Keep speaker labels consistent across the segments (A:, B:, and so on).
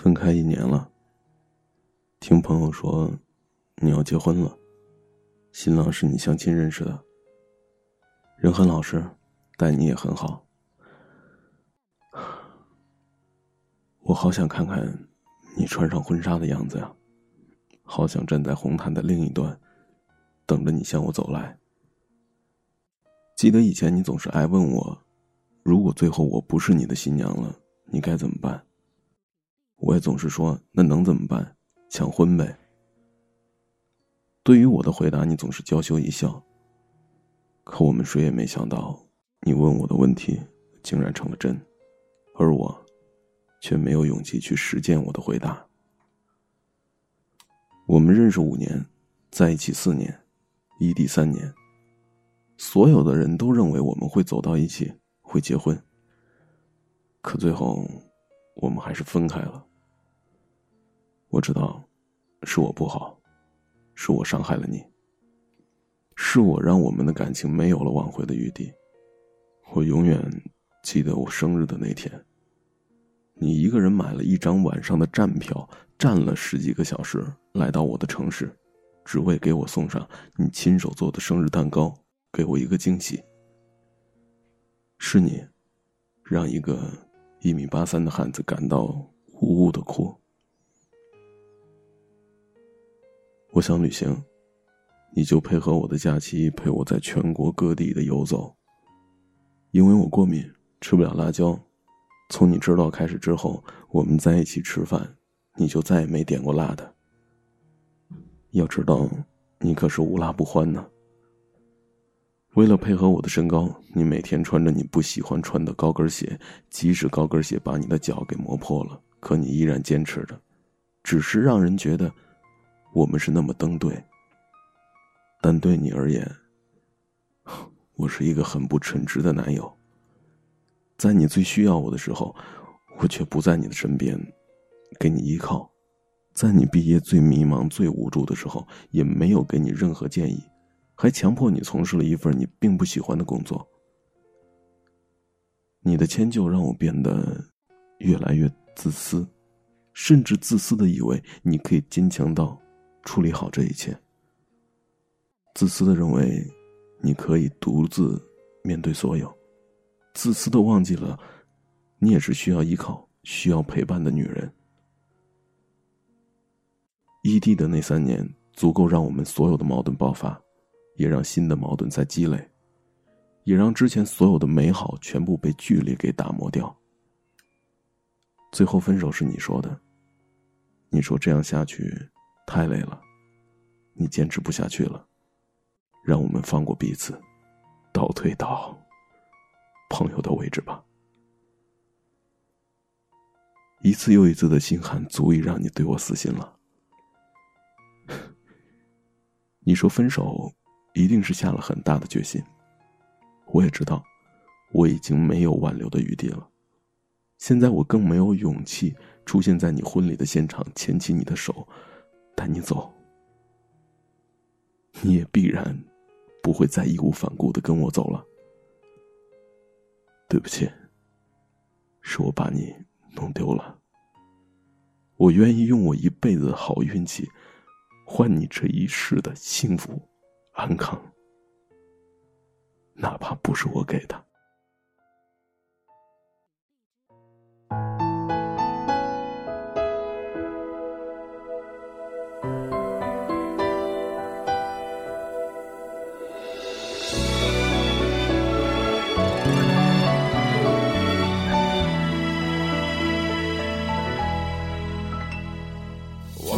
A: 分开一年了。听朋友说，你要结婚了，新郎是你相亲认识的，人很老实，待你也很好。我好想看看你穿上婚纱的样子呀，好想站在红毯的另一端，等着你向我走来。记得以前你总是爱问我，如果最后我不是你的新娘了，你该怎么办？我也总是说，那能怎么办？抢婚呗。对于我的回答，你总是娇羞一笑。可我们谁也没想到，你问我的问题竟然成了真，而我。却没有勇气去实践我的回答。我们认识五年，在一起四年，异地三年。所有的人都认为我们会走到一起，会结婚。可最后，我们还是分开了。我知道，是我不好，是我伤害了你，是我让我们的感情没有了挽回的余地。我永远记得我生日的那天。你一个人买了一张晚上的站票，站了十几个小时，来到我的城市，只为给我送上你亲手做的生日蛋糕，给我一个惊喜。是你，让一个一米八三的汉子感到呜呜的哭。我想旅行，你就配合我的假期，陪我在全国各地的游走。因为我过敏，吃不了辣椒。从你知道开始之后，我们在一起吃饭，你就再也没点过辣的。要知道，你可是无辣不欢呢。为了配合我的身高，你每天穿着你不喜欢穿的高跟鞋，即使高跟鞋把你的脚给磨破了，可你依然坚持着，只是让人觉得我们是那么登对。但对你而言，我是一个很不称职的男友。在你最需要我的时候，我却不在你的身边，给你依靠；在你毕业最迷茫、最无助的时候，也没有给你任何建议，还强迫你从事了一份你并不喜欢的工作。你的迁就让我变得越来越自私，甚至自私的以为你可以坚强到处理好这一切，自私的认为你可以独自面对所有。自私的忘记了，你也是需要依靠、需要陪伴的女人。异地的那三年，足够让我们所有的矛盾爆发，也让新的矛盾在积累，也让之前所有的美好全部被距离给打磨掉。最后分手是你说的，你说这样下去太累了，你坚持不下去了，让我们放过彼此，倒退到。朋友的位置吧。一次又一次的心寒，足以让你对我死心了。你说分手，一定是下了很大的决心。我也知道，我已经没有挽留的余地了。现在我更没有勇气出现在你婚礼的现场，牵起你的手，带你走。你也必然不会再义无反顾的跟我走了。对不起，是我把你弄丢了。我愿意用我一辈子的好运气，换你这一世的幸福、安康，哪怕不是我给的。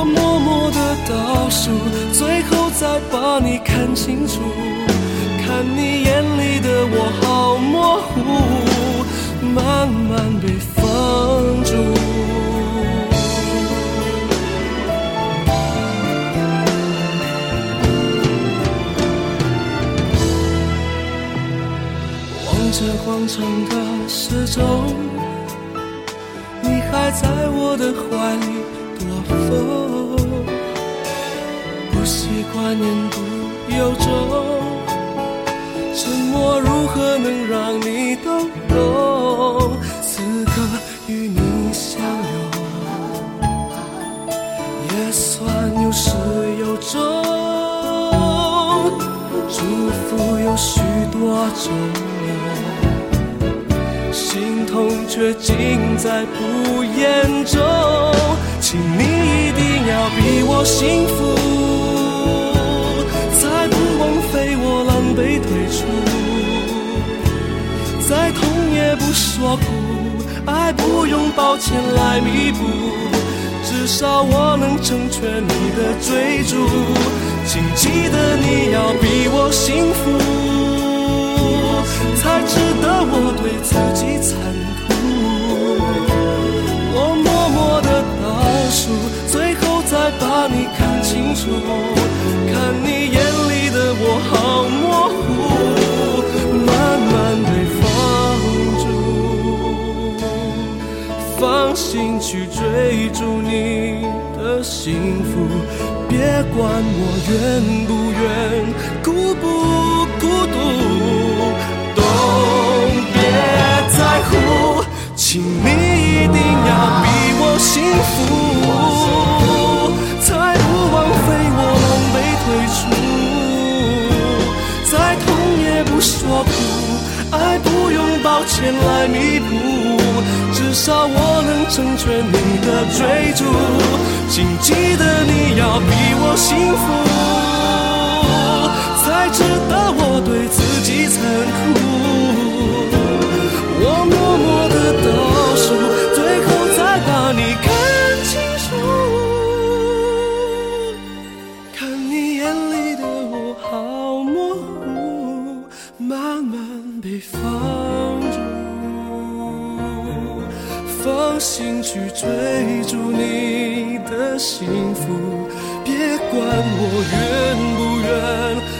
B: 我默默的倒数，最后再把你看清楚，看你眼里的我好模糊，慢慢被放逐。念不由衷，沉默如何能让你懂？此刻与你相拥，也算有始有终。祝福有许多种，心痛却尽在不言中。请你一定要比我幸福，不说苦，爱不用抱歉来弥补，至少我能成全你的追逐。请记得你要比我幸福，才值得我对自己残酷。我默默的倒数，最后再把你看清楚，看你眼去追逐你的幸福，别管我愿不愿，孤不孤独，都别在乎，请你。一定要比我幸福，才不枉费我狼狈退出。再痛也不说苦，再不用抱歉来弥补，至少我能成全你的追逐。请记得你要比我幸福，才值得我对自己残酷。心去追逐你的幸福，别管我愿不愿。